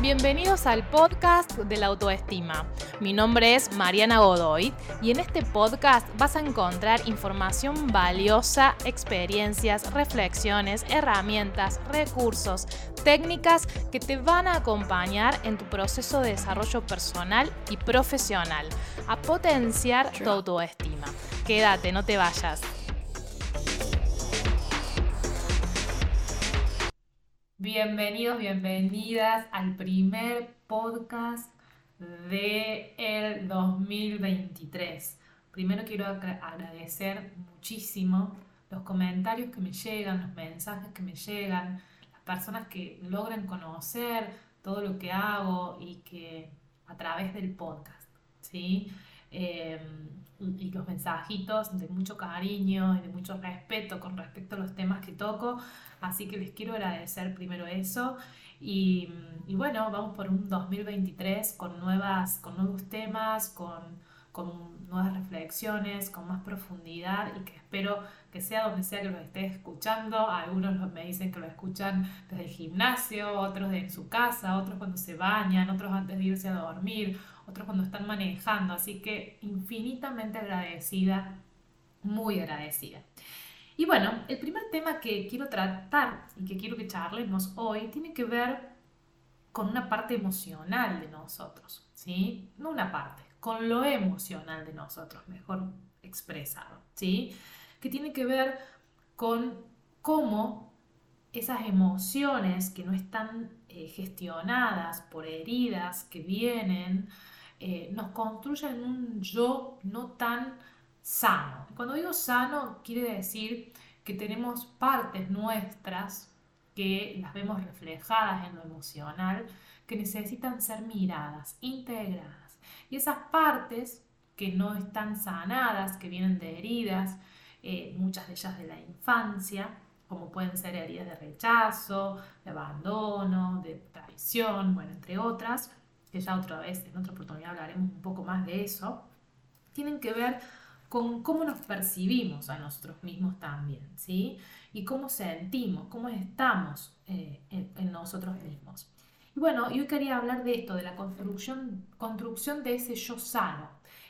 Bienvenidos al podcast de la autoestima. Mi nombre es Mariana Godoy y en este podcast vas a encontrar información valiosa, experiencias, reflexiones, herramientas, recursos, técnicas que te van a acompañar en tu proceso de desarrollo personal y profesional, a potenciar tu autoestima. Quédate, no te vayas. Bienvenidos, bienvenidas al primer podcast de el 2023. Primero quiero agradecer muchísimo los comentarios que me llegan, los mensajes que me llegan, las personas que logran conocer todo lo que hago y que a través del podcast, ¿sí? Eh, y los mensajitos de mucho cariño y de mucho respeto con respecto a los temas que toco. Así que les quiero agradecer primero eso. Y, y bueno, vamos por un 2023 con, nuevas, con nuevos temas, con, con nuevas reflexiones, con más profundidad y que espero que sea donde sea que lo estés escuchando. Algunos me dicen que lo escuchan desde el gimnasio, otros en su casa, otros cuando se bañan, otros antes de irse a dormir, otros cuando están manejando. Así que infinitamente agradecida, muy agradecida. Y bueno, el primer tema que quiero tratar y que quiero que charlemos hoy tiene que ver con una parte emocional de nosotros, ¿sí? No una parte, con lo emocional de nosotros, mejor expresado, ¿sí? Que tiene que ver con cómo esas emociones que no están eh, gestionadas por heridas que vienen, eh, nos construyen un yo no tan sano. Cuando digo sano, quiere decir que tenemos partes nuestras que las vemos reflejadas en lo emocional, que necesitan ser miradas, integradas. Y esas partes que no están sanadas, que vienen de heridas, eh, muchas de ellas de la infancia, como pueden ser heridas de rechazo, de abandono, de traición, bueno, entre otras, que ya otra vez, en otra oportunidad hablaremos un poco más de eso, tienen que ver con cómo nos percibimos a nosotros mismos también, ¿sí? Y cómo sentimos, cómo estamos eh, en, nosotros mismos. Y bueno, yo quería hablar de esto, de la construcción, construcción de ese yo sano.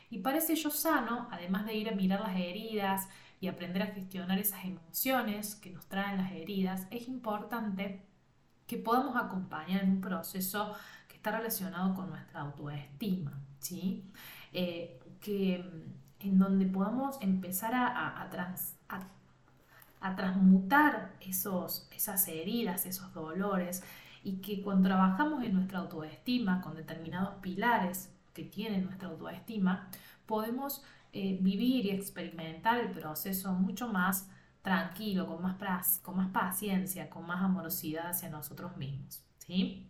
Y para ese yo sano, además de ir a mirar las heridas y aprender a gestionar esas emociones que nos traen las heridas, es importante que podamos acompañar en un proceso está relacionado con nuestra autoestima, ¿sí? Eh, que en donde podamos empezar a, a, transmutar esos, esas heridas, esos dolores, y que cuando trabajamos en nuestra autoestima con determinados pilares que tiene nuestra autoestima, podemos eh, vivir y experimentar el proceso mucho más tranquilo, con más, con más paciencia, con más amorosidad hacia nosotros mismos. ¿sí?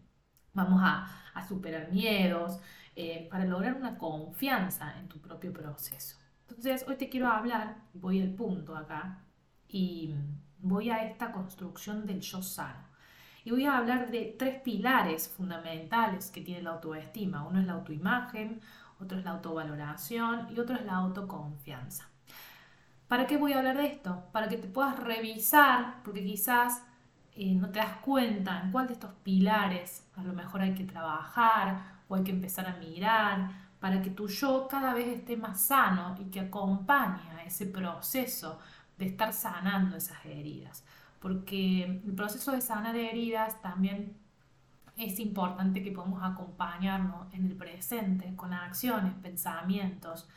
Vamos a, superar miedos, eh, para lograr una confianza en tu propio proceso. Entonces, hoy te quiero hablar, voy al punto acá, y voy a esta construcción del yo sano. Y voy a hablar de tres pilares fundamentales que tiene la autoestima. Uno es la autoimagen, otro es la autovaloración y otro es la autoconfianza. ¿Para qué voy a hablar de esto? Para que te puedas revisar, porque quizás eh, no te das cuenta en cuál de estos pilares a lo mejor hay que trabajar o hay que empezar a mirar para que tu yo cada vez esté más sano y que acompañe a ese proceso de estar sanando esas heridas. Porque el proceso de sanar heridas también es importante que podamos acompañarnos en el presente con acciones, pensamientos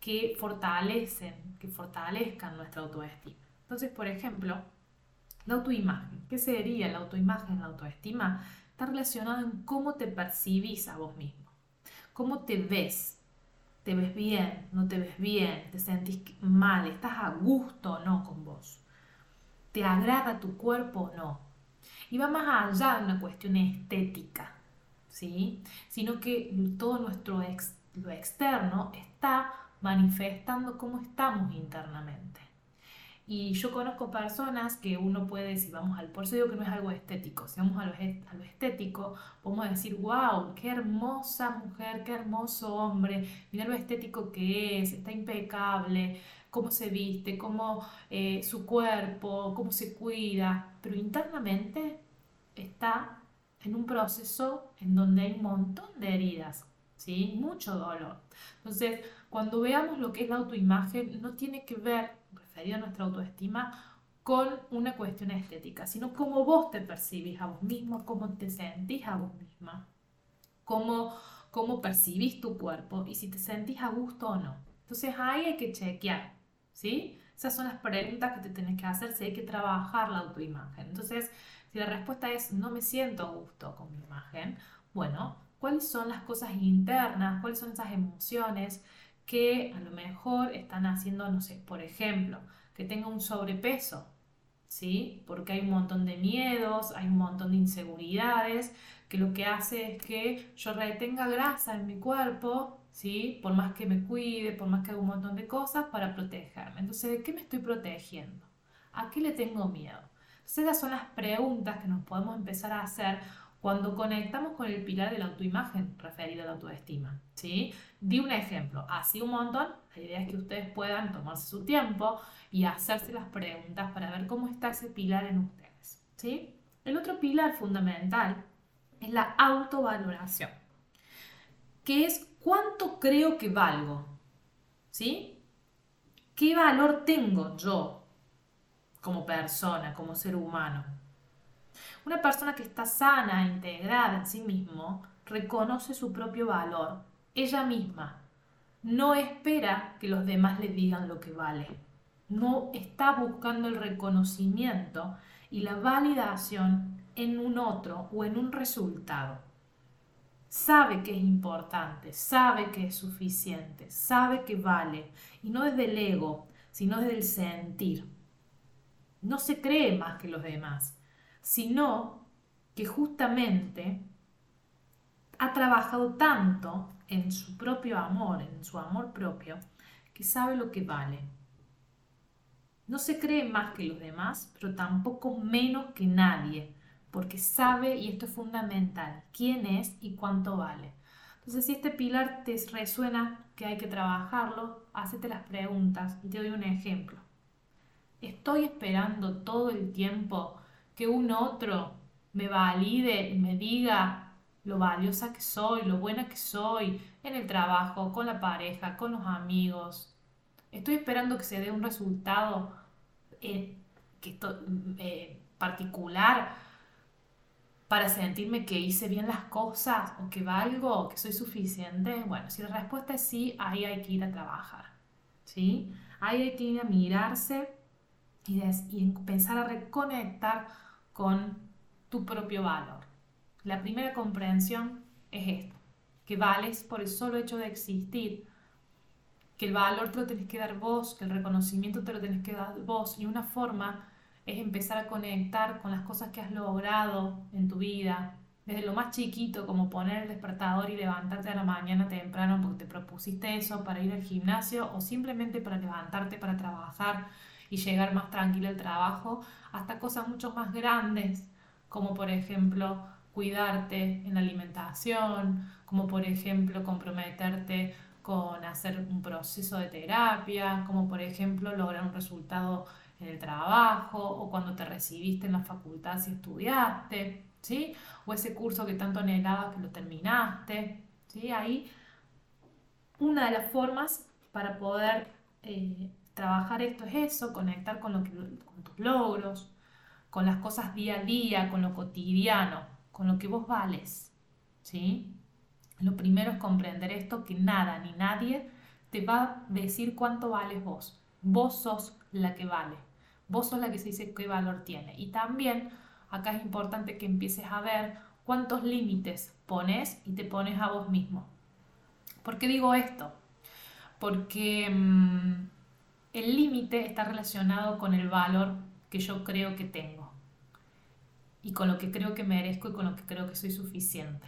que fortalecen, que fortalezcan nuestra autoestima. Entonces, por ejemplo, la autoimagen. ¿Qué sería la autoimagen, la autoestima? está relacionado en cómo te percibís a vos mismo, cómo te ves. ¿Te ves bien? ¿No te ves bien? ¿Te sentís mal? ¿Estás a gusto o no con vos? ¿Te agrada tu cuerpo o no? Y va más allá de una cuestión estética, ¿sí? Sino que todo nuestro lo externo está manifestando cómo estamos internamente. Y yo conozco personas que uno puede decir, vamos al, por eso digo que no es algo estético, si vamos a lo, a lo estético, podemos decir, wow, qué hermosa mujer, qué hermoso hombre, mira lo estético que es, está impecable, cómo se viste, cómo eh, su cuerpo, cómo se cuida, pero internamente está en un proceso en donde hay un montón de heridas, ¿sí? Mucho dolor. Entonces, cuando veamos lo que es la autoimagen, no tiene que ver, nuestra autoestima, con una cuestión estética, sino cómo vos te percibís a vos mismo, cómo te sentís a vos misma, cómo, cómo percibís tu cuerpo y si te sentís a gusto o no. Entonces ahí hay que chequear, ¿sí? Esas son las preguntas que te tenés que hacer si hay que trabajar la autoimagen. Entonces, si la respuesta es no me siento a gusto con mi imagen, bueno, ¿cuáles son las cosas internas? ¿Cuáles son esas emociones que a lo mejor están haciendo, no sé, por ejemplo, que tenga un sobrepeso? ¿Sí? Porque hay un montón de miedos, hay un montón de inseguridades, que lo que hace es que yo retenga grasa en mi cuerpo, ¿sí? Por más que me cuide, por más que haga un montón de cosas para protegerme. Entonces, ¿de qué me estoy protegiendo? ¿A qué le tengo miedo? esas son las preguntas que nos podemos empezar a hacer cuando conectamos con el pilar de la autoimagen referido a la autoestima. ¿sí? Di un ejemplo, así un montón. La idea es que ustedes puedan tomarse su tiempo y hacerse las preguntas para ver cómo está ese pilar en ustedes. ¿sí? El otro pilar fundamental es la autovaloración, que es cuánto creo que valgo. ¿Sí? ¿Qué valor tengo yo como persona, como ser humano. Una persona que está sana, integrada en sí mismo, reconoce su propio valor, ella misma. No espera que los demás le digan lo que vale. No está buscando el reconocimiento y la validación en un otro o en un resultado. Sabe que es importante, sabe que es suficiente, sabe que vale, y no desde el ego, sino desde el sentir no se cree más que los demás, sino que justamente ha trabajado tanto en su propio amor, en su amor propio, que sabe lo que vale. No se cree más que los demás, pero tampoco menos que nadie, porque sabe, y esto es fundamental, quién es y cuánto vale. Entonces, si este pilar te resuena que hay que trabajarlo, hacete las preguntas y te doy un ejemplo. Estoy esperando todo el tiempo que un otro me valide y me diga lo valiosa que soy, lo buena que soy en el trabajo, con la pareja, con los amigos. Estoy esperando que se dé un resultado eh, que eh, particular para sentirme que hice bien las cosas o que valgo que soy suficiente. Bueno, si la respuesta es sí, ahí hay que ir a trabajar. ¿sí? Ahí hay que ir a mirarse y, y empezar a reconectar con tu propio valor. La primera comprensión es esto, que vales por el solo hecho de existir, que el valor te lo tenés que dar vos, que el reconocimiento te lo tenés que dar vos y una forma es empezar a conectar con las cosas que has logrado en tu vida, desde lo más chiquito como poner el despertador y levantarte a la mañana temprano porque te propusiste eso para ir al gimnasio o simplemente para levantarte para trabajar y llegar más tranquilo al trabajo, hasta cosas mucho más grandes, como por ejemplo cuidarte en la alimentación, como por ejemplo comprometerte con hacer un proceso de terapia, como por ejemplo lograr un resultado en el trabajo o cuando te recibiste en la facultad si estudiaste, ¿sí? O ese curso que tanto anhelabas que lo terminaste, ¿sí? Ahí una de las formas para poder eh, trabajar esto es eso, conectar con, lo con tus logros, con las cosas día a día, con lo cotidiano, con lo que vos vales. ¿sí? Lo primero es comprender esto, que nada ni nadie te va a decir cuánto vales vos. Vos sos la que vale. Vos sos la que se dice qué valor tiene. Y también acá es importante que empieces a ver cuántos límites pones y te pones a vos mismo. ¿Por qué digo esto? Porque... Mm, el límite está relacionado con el valor que yo creo que tengo y con lo que creo que merezco y con lo que creo que soy suficiente.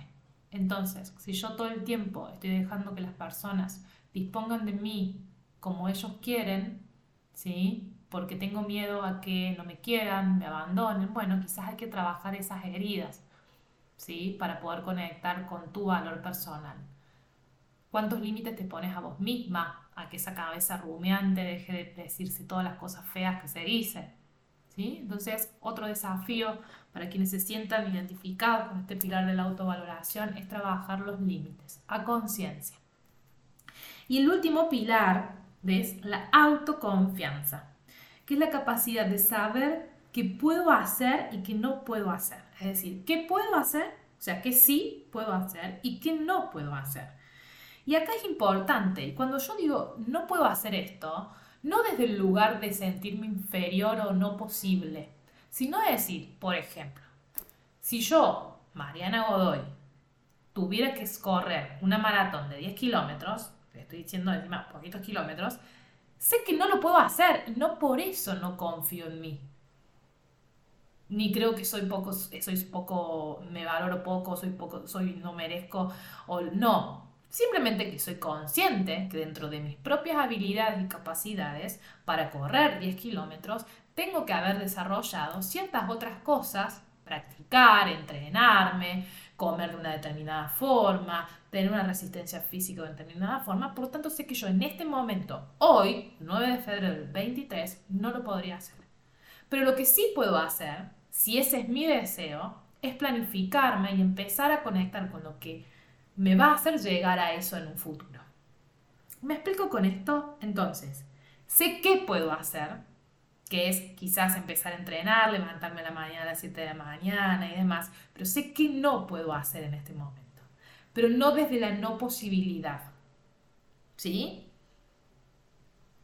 Entonces, si yo todo el tiempo estoy dejando que las personas dispongan de mí como ellos quieren, ¿sí? porque tengo miedo a que no me quieran, me abandonen. Bueno, quizás hay que trabajar esas heridas, ¿sí? Para poder conectar con tu valor personal. ¿Cuántos límites te pones a vos misma? A que esa cabeza rumiante deje de decirse todas las cosas feas que se dicen. ¿Sí? Entonces, otro desafío para quienes se sientan identificados con este pilar de la autovaloración es trabajar los límites a conciencia. Y el último pilar es la autoconfianza, que es la capacidad de saber qué puedo hacer y qué no puedo hacer. Es decir, qué puedo hacer, o sea, qué sí puedo hacer y qué no puedo hacer. Y acá es importante, cuando yo digo no puedo hacer esto, no desde el lugar de sentirme inferior o no posible, sino decir, por ejemplo, si yo, Mariana Godoy, tuviera que correr una maratón de 10 kilómetros, estoy diciendo encima poquitos kilómetros, sé que no lo puedo hacer no por eso no confío en mí. Ni creo que soy poco, soy poco, me valoro poco, soy poco, soy no merezco, o no. Simplemente que soy consciente que dentro de mis propias habilidades y capacidades para correr 10 kilómetros, tengo que haber desarrollado ciertas otras cosas, practicar, entrenarme, comer de una determinada forma, tener una resistencia física de determinada forma. Por lo tanto, sé que yo en este momento, hoy, 9 de febrero del 23, no lo podría hacer. Pero lo que sí puedo hacer, si ese es mi deseo, es planificarme y empezar a conectar con lo que me va a hacer llegar a eso en un futuro. ¿Me explico con esto? Entonces, sé qué puedo hacer, que es quizás empezar a entrenar, levantarme a la mañana a las 7 de la mañana y demás, pero sé que no puedo hacer en este momento, pero no desde la no posibilidad. ¿Sí?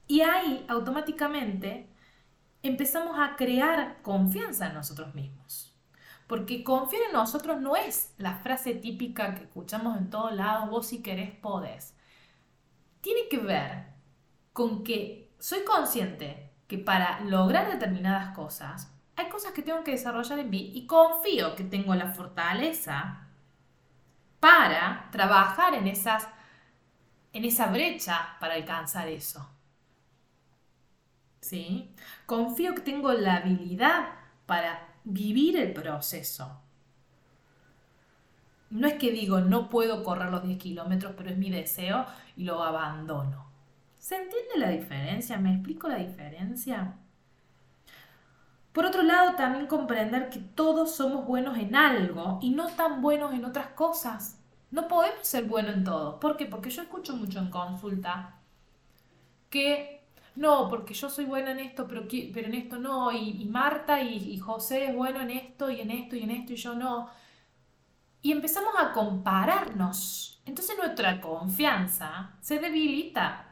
Y ahí automáticamente empezamos a crear confianza en nosotros mismos. Porque confiar en nosotros no es la frase típica que escuchamos en todos lados, vos si querés podés. Tiene que ver con que soy consciente que para lograr determinadas cosas, hay cosas que tengo que desarrollar en mí y confío que tengo la fortaleza para trabajar en, esas, en esa brecha para alcanzar eso. ¿Sí? Confío que tengo la habilidad para vivir el proceso. No es que digo, no puedo correr los 10 kilómetros, pero es mi deseo y lo abandono. ¿Se entiende la diferencia? ¿Me explico la diferencia? Por otro lado, también comprender que todos somos buenos en algo y no tan buenos en otras cosas. No podemos ser buenos en todo. ¿Por qué? Porque yo escucho mucho en consulta que no, porque yo soy buena en esto, pero, pero en esto no, y, Marta y, José es bueno en esto y en esto y en esto y yo no. Y empezamos a compararnos. Entonces nuestra confianza se debilita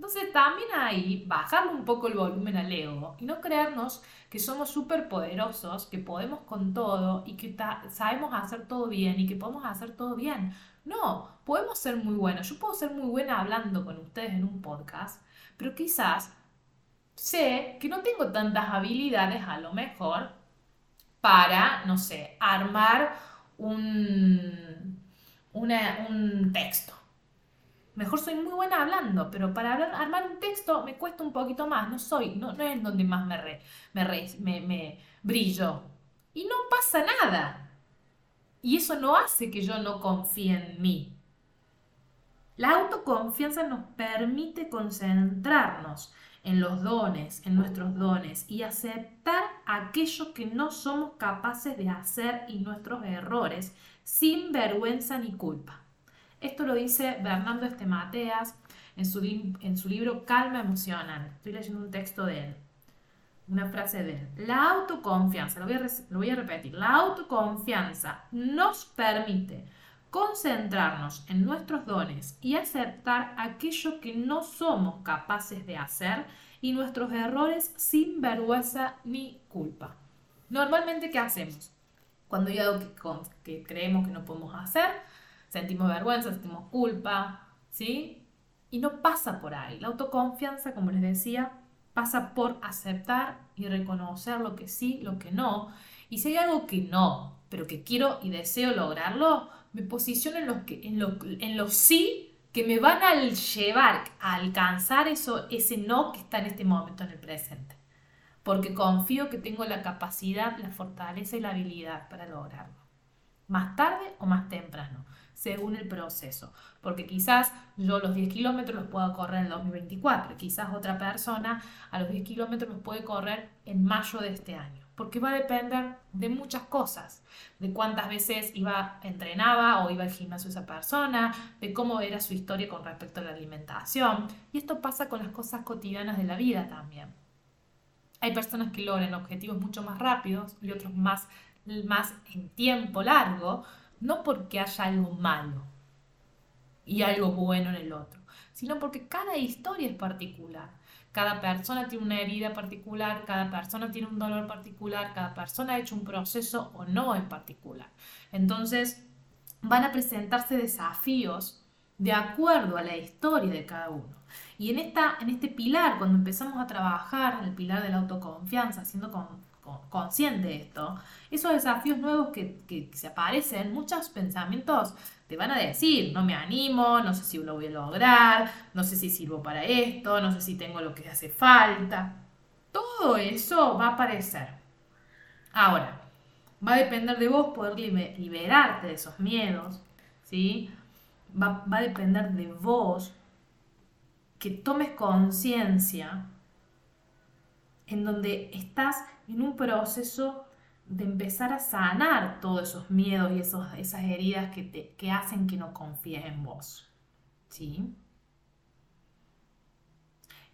entonces también ahí bajarle un poco el volumen al ego y no creernos que somos súper poderosos, que podemos con todo y que sabemos hacer todo bien y que podemos hacer todo bien. No, podemos ser muy buenos. Yo puedo ser muy buena hablando con ustedes en un podcast, pero quizás sé que no tengo tantas habilidades a lo mejor para, no sé, armar un, un texto Mejor soy muy buena hablando, pero para armar un texto me cuesta un poquito más. No soy, no, no es donde más me, re, me, me brillo. Y no pasa nada. Y eso no hace que yo no confíe en mí. La autoconfianza nos permite concentrarnos en los dones, en nuestros dones y aceptar aquello que no somos capaces de hacer y nuestros errores sin vergüenza ni culpa. Esto lo dice Bernardo Estemateas en su, en su libro Calma Emocional. Estoy leyendo un texto de él, una frase de él. La autoconfianza, lo voy a, lo voy a repetir, la autoconfianza nos permite concentrarnos en nuestros dones y aceptar aquello que no somos capaces de hacer y nuestros errores sin vergüenza ni culpa. Normalmente, ¿qué hacemos? Cuando hay algo que creemos que no podemos hacer, sentimos vergüenza, sentimos culpa, ¿sí? Y no pasa por ahí. La autoconfianza, como les decía, pasa por aceptar y reconocer lo que sí, lo que no. Y si hay algo que no, pero que quiero y deseo lograrlo, me posiciono en los, que, en en los sí que me van a llevar a alcanzar eso, ese no que está en este momento en el presente. porque confío que tengo la capacidad, la fortaleza y la habilidad para lograrlo. Más tarde o más temprano, según el proceso. Porque quizás yo los 10 kilómetros los puedo correr en el 2024, quizás otra persona a los 10 kilómetros los puede correr en mayo de este año. Porque va a depender de muchas cosas, de cuántas veces iba, entrenaba o iba al gimnasio esa persona, de cómo era su historia con respecto a la alimentación. Y esto pasa con las cosas cotidianas de la vida también. Hay personas que logran objetivos mucho más rápidos y otros más, más en tiempo largo, no porque haya algo malo y algo bueno en el otro, sino porque cada historia es particular. Cada persona tiene una herida particular, cada persona tiene un dolor particular, cada persona ha hecho un proceso o no en particular. Entonces, van a presentarse desafíos de acuerdo a la historia de cada uno. Y en, esta, en este pilar, cuando empezamos a trabajar, en el pilar de la autoconfianza, siendo consciente de esto, esos desafíos nuevos que, que, se aparecen, muchos pensamientos te van a decir, no me animo, no sé si lo voy a lograr, no sé si sirvo para esto, no sé si tengo lo que hace falta. Todo eso va a aparecer. Ahora, va a depender de vos poder liberarte de esos miedos, ¿sí? Va, va a depender de vos que tomes conciencia en donde estás en un proceso de empezar a sanar todos esos miedos y esos, esas heridas que, te, que hacen que no confíes en vos. ¿Sí?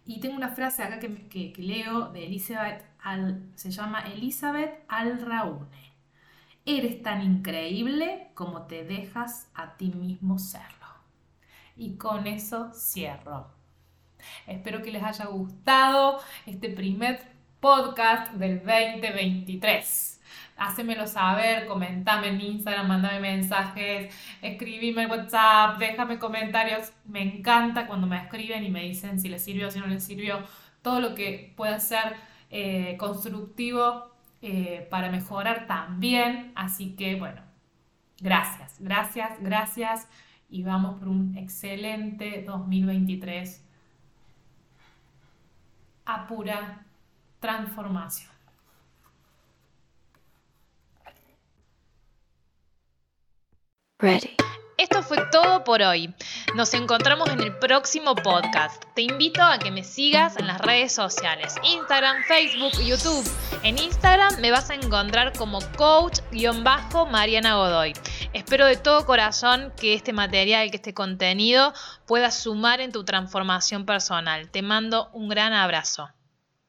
Y tengo una frase acá que, que, leo de Elizabeth, Al, se llama Elizabeth Alraune. Eres tan increíble como te dejas a ti mismo serlo. Y con eso cierro. Espero que les haya gustado este primer podcast del 2023. Hacémelo saber, comentame en Instagram, mandame mensajes, escribime en WhatsApp, déjame comentarios. Me encanta cuando me escriben y me dicen si les sirvió o si no les sirvió. Todo lo que pueda ser eh, constructivo eh, para mejorar también. Así que bueno, gracias, gracias, gracias. Y vamos por un excelente 2023 a pura transformación. Ready. Esto fue todo por hoy. Nos encontramos en el próximo podcast. Te invito a que me sigas en las redes sociales, Instagram, Facebook, YouTube. En Instagram me vas a encontrar como coach-mariana Godoy. Espero de todo corazón que este material, que este contenido pueda sumar en tu transformación personal. Te mando un gran abrazo.